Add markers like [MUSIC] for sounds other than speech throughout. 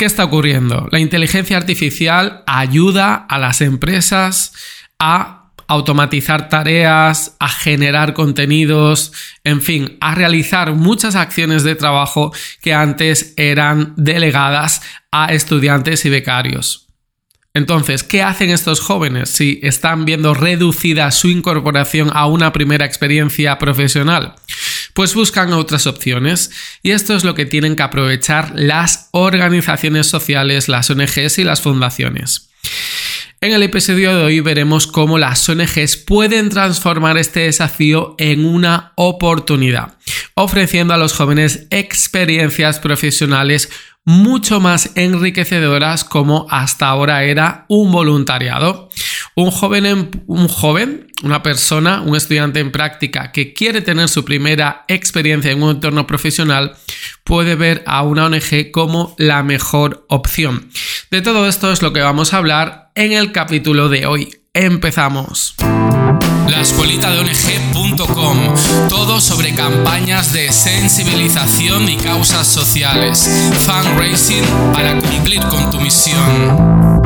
¿Qué está ocurriendo? La inteligencia artificial ayuda a las empresas a automatizar tareas, a generar contenidos, en fin, a realizar muchas acciones de trabajo que antes eran delegadas a estudiantes y becarios. Entonces, ¿qué hacen estos jóvenes si están viendo reducida su incorporación a una primera experiencia profesional? Pues buscan otras opciones. Y esto es lo que tienen que aprovechar las organizaciones sociales, las ONGs y las fundaciones. En el episodio de hoy veremos cómo las ONGs pueden transformar este desafío en una oportunidad, ofreciendo a los jóvenes experiencias profesionales mucho más enriquecedoras como hasta ahora era un voluntariado. Un joven, un joven, una persona, un estudiante en práctica que quiere tener su primera experiencia en un entorno profesional puede ver a una ONG como la mejor opción. De todo esto es lo que vamos a hablar en el capítulo de hoy. Empezamos. La de ONG.com. Todo sobre campañas de sensibilización y causas sociales. Fundraising para cumplir con tu misión.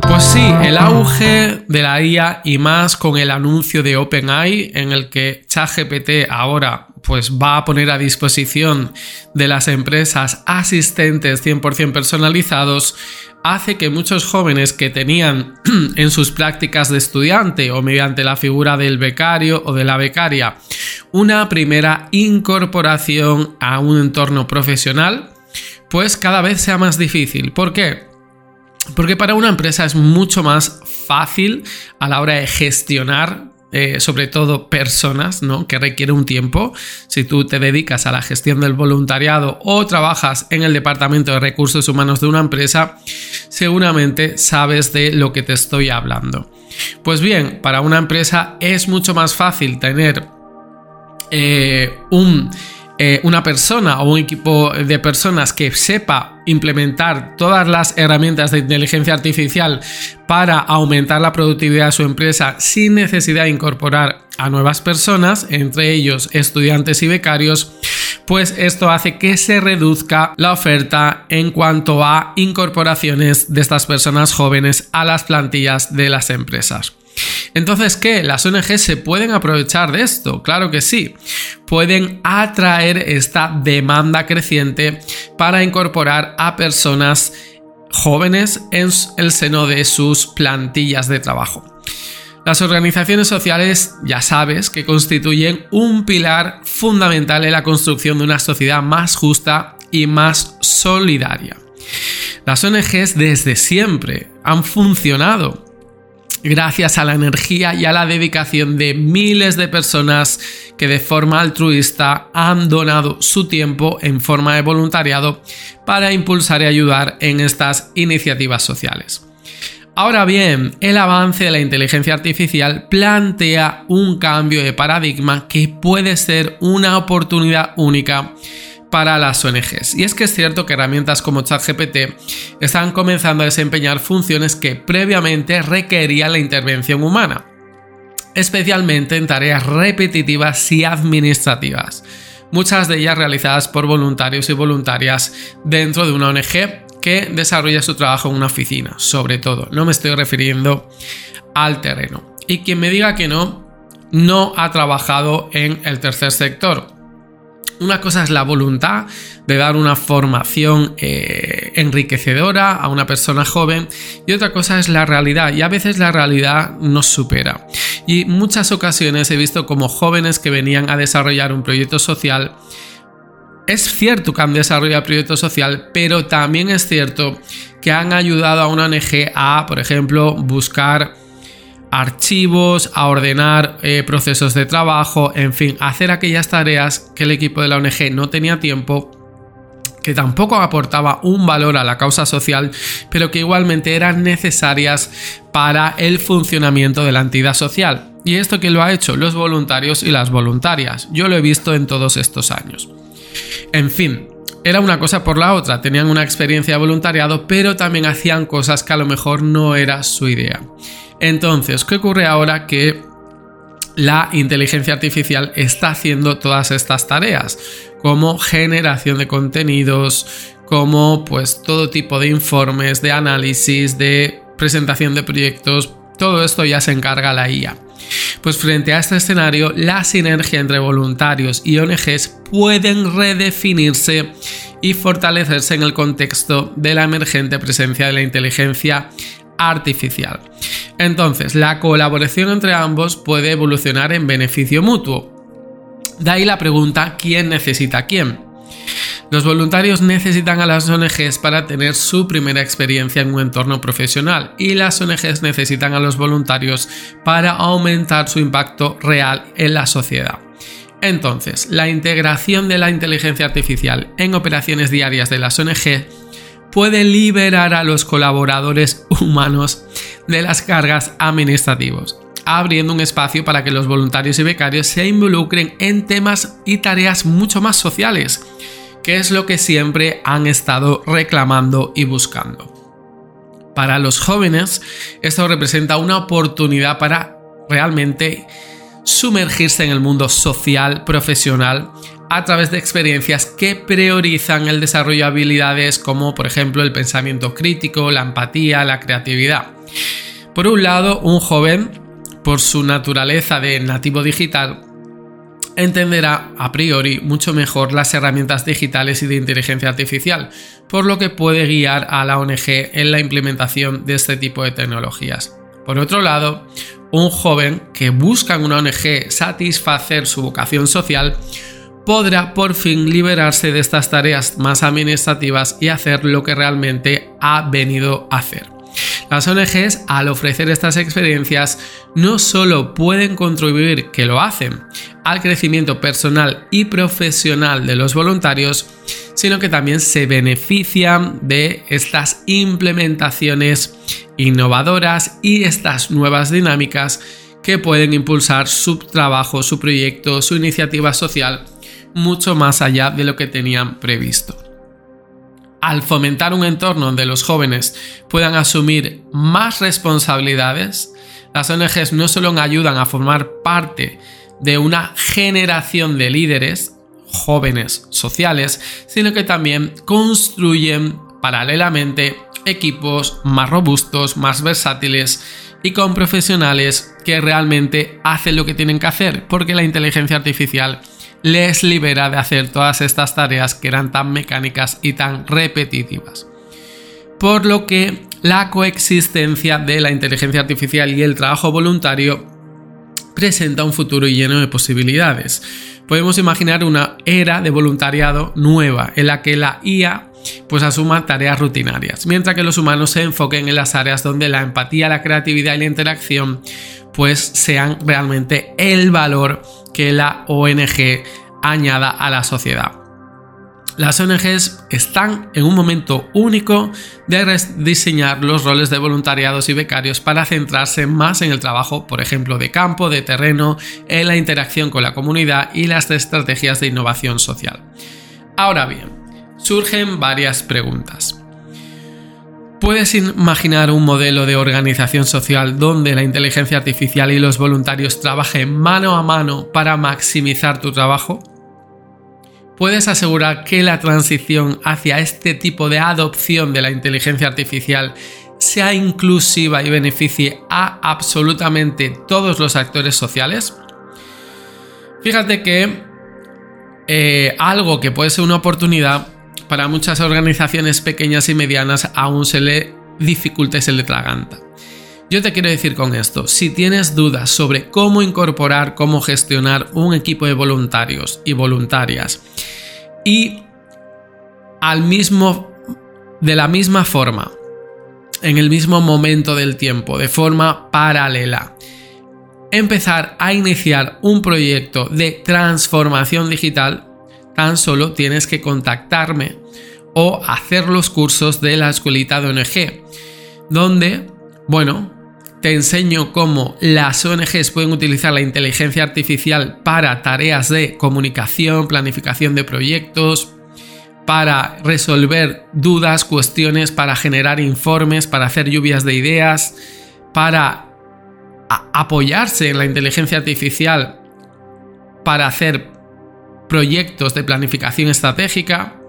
Pues sí, el auge de la IA y más con el anuncio de OpenAI en el que ChatGPT ahora pues va a poner a disposición de las empresas asistentes 100% personalizados hace que muchos jóvenes que tenían [CLEARS THROAT] en sus prácticas de estudiante o mediante la figura del becario o de la becaria una primera incorporación a un entorno profesional, pues cada vez sea más difícil. ¿Por qué? Porque para una empresa es mucho más fácil a la hora de gestionar eh, sobre todo personas, ¿no? Que requiere un tiempo. Si tú te dedicas a la gestión del voluntariado o trabajas en el departamento de recursos humanos de una empresa, seguramente sabes de lo que te estoy hablando. Pues bien, para una empresa es mucho más fácil tener eh, un eh, una persona o un equipo de personas que sepa implementar todas las herramientas de inteligencia artificial para aumentar la productividad de su empresa sin necesidad de incorporar a nuevas personas, entre ellos estudiantes y becarios, pues esto hace que se reduzca la oferta en cuanto a incorporaciones de estas personas jóvenes a las plantillas de las empresas. Entonces, ¿qué? ¿Las ONG se pueden aprovechar de esto? Claro que sí. Pueden atraer esta demanda creciente para incorporar a personas jóvenes en el seno de sus plantillas de trabajo. Las organizaciones sociales, ya sabes, que constituyen un pilar fundamental en la construcción de una sociedad más justa y más solidaria. Las ONGs desde siempre han funcionado gracias a la energía y a la dedicación de miles de personas que de forma altruista han donado su tiempo en forma de voluntariado para impulsar y ayudar en estas iniciativas sociales. Ahora bien, el avance de la inteligencia artificial plantea un cambio de paradigma que puede ser una oportunidad única para las ONGs. Y es que es cierto que herramientas como ChatGPT están comenzando a desempeñar funciones que previamente requerían la intervención humana, especialmente en tareas repetitivas y administrativas, muchas de ellas realizadas por voluntarios y voluntarias dentro de una ONG que desarrolla su trabajo en una oficina, sobre todo. No me estoy refiriendo al terreno. Y quien me diga que no, no ha trabajado en el tercer sector. Una cosa es la voluntad de dar una formación eh, enriquecedora a una persona joven y otra cosa es la realidad y a veces la realidad nos supera. Y muchas ocasiones he visto como jóvenes que venían a desarrollar un proyecto social es cierto que han desarrollado proyecto social, pero también es cierto que han ayudado a una ONG a, por ejemplo, buscar archivos, a ordenar eh, procesos de trabajo, en fin, hacer aquellas tareas que el equipo de la ONG no tenía tiempo que tampoco aportaba un valor a la causa social, pero que igualmente eran necesarias para el funcionamiento de la entidad social. ¿Y esto que lo ha hecho? Los voluntarios y las voluntarias. Yo lo he visto en todos estos años. En fin, era una cosa por la otra, tenían una experiencia de voluntariado, pero también hacían cosas que a lo mejor no era su idea. Entonces, ¿qué ocurre ahora que la inteligencia artificial está haciendo todas estas tareas? como generación de contenidos, como pues todo tipo de informes, de análisis, de presentación de proyectos, todo esto ya se encarga la IA. Pues frente a este escenario, la sinergia entre voluntarios y ONGs pueden redefinirse y fortalecerse en el contexto de la emergente presencia de la inteligencia artificial. Entonces, la colaboración entre ambos puede evolucionar en beneficio mutuo. De ahí la pregunta, ¿quién necesita a quién? Los voluntarios necesitan a las ONGs para tener su primera experiencia en un entorno profesional y las ONGs necesitan a los voluntarios para aumentar su impacto real en la sociedad. Entonces, la integración de la inteligencia artificial en operaciones diarias de las ONG puede liberar a los colaboradores humanos de las cargas administrativas, abriendo un espacio para que los voluntarios y becarios se involucren en temas y tareas mucho más sociales que es lo que siempre han estado reclamando y buscando. Para los jóvenes, esto representa una oportunidad para realmente sumergirse en el mundo social, profesional, a través de experiencias que priorizan el desarrollo de habilidades como por ejemplo el pensamiento crítico, la empatía, la creatividad. Por un lado, un joven, por su naturaleza de nativo digital, entenderá a priori mucho mejor las herramientas digitales y de inteligencia artificial, por lo que puede guiar a la ONG en la implementación de este tipo de tecnologías. Por otro lado, un joven que busca en una ONG satisfacer su vocación social podrá por fin liberarse de estas tareas más administrativas y hacer lo que realmente ha venido a hacer. Las ONGs, al ofrecer estas experiencias, no solo pueden contribuir, que lo hacen, al crecimiento personal y profesional de los voluntarios, sino que también se benefician de estas implementaciones innovadoras y estas nuevas dinámicas que pueden impulsar su trabajo, su proyecto, su iniciativa social mucho más allá de lo que tenían previsto. Al fomentar un entorno donde los jóvenes puedan asumir más responsabilidades, las ONGs no solo ayudan a formar parte de una generación de líderes jóvenes sociales, sino que también construyen paralelamente equipos más robustos, más versátiles y con profesionales que realmente hacen lo que tienen que hacer, porque la inteligencia artificial les libera de hacer todas estas tareas que eran tan mecánicas y tan repetitivas. Por lo que la coexistencia de la inteligencia artificial y el trabajo voluntario presenta un futuro lleno de posibilidades. Podemos imaginar una era de voluntariado nueva en la que la IA pues asuma tareas rutinarias, mientras que los humanos se enfoquen en las áreas donde la empatía, la creatividad y la interacción pues sean realmente el valor que la ONG añada a la sociedad. Las ONGs están en un momento único de rediseñar los roles de voluntariados y becarios para centrarse más en el trabajo, por ejemplo, de campo, de terreno, en la interacción con la comunidad y las estrategias de innovación social. Ahora bien, surgen varias preguntas. ¿Puedes imaginar un modelo de organización social donde la inteligencia artificial y los voluntarios trabajen mano a mano para maximizar tu trabajo? ¿Puedes asegurar que la transición hacia este tipo de adopción de la inteligencia artificial sea inclusiva y beneficie a absolutamente todos los actores sociales? Fíjate que eh, algo que puede ser una oportunidad para muchas organizaciones pequeñas y medianas aún se le dificulta y se le traganta. Yo te quiero decir con esto, si tienes dudas sobre cómo incorporar, cómo gestionar un equipo de voluntarios y voluntarias y al mismo de la misma forma, en el mismo momento del tiempo, de forma paralela, empezar a iniciar un proyecto de transformación digital, Tan solo tienes que contactarme o hacer los cursos de la escuelita de ONG, donde, bueno, te enseño cómo las ONGs pueden utilizar la inteligencia artificial para tareas de comunicación, planificación de proyectos, para resolver dudas, cuestiones, para generar informes, para hacer lluvias de ideas, para apoyarse en la inteligencia artificial para hacer proyectos de planificación estratégica.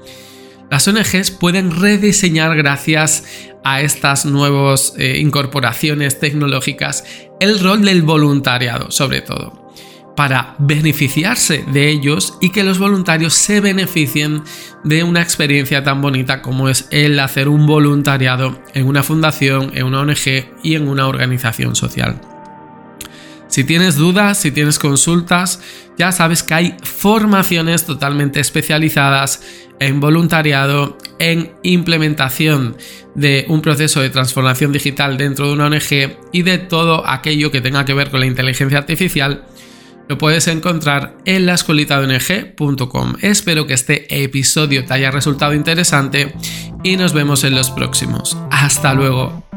Las ONGs pueden rediseñar gracias a estas nuevas eh, incorporaciones tecnológicas el rol del voluntariado, sobre todo, para beneficiarse de ellos y que los voluntarios se beneficien de una experiencia tan bonita como es el hacer un voluntariado en una fundación, en una ONG y en una organización social. Si tienes dudas, si tienes consultas, ya sabes que hay formaciones totalmente especializadas en voluntariado, en implementación de un proceso de transformación digital dentro de una ONG y de todo aquello que tenga que ver con la inteligencia artificial, lo puedes encontrar en la escuelita de ONG.com. Espero que este episodio te haya resultado interesante y nos vemos en los próximos. Hasta luego.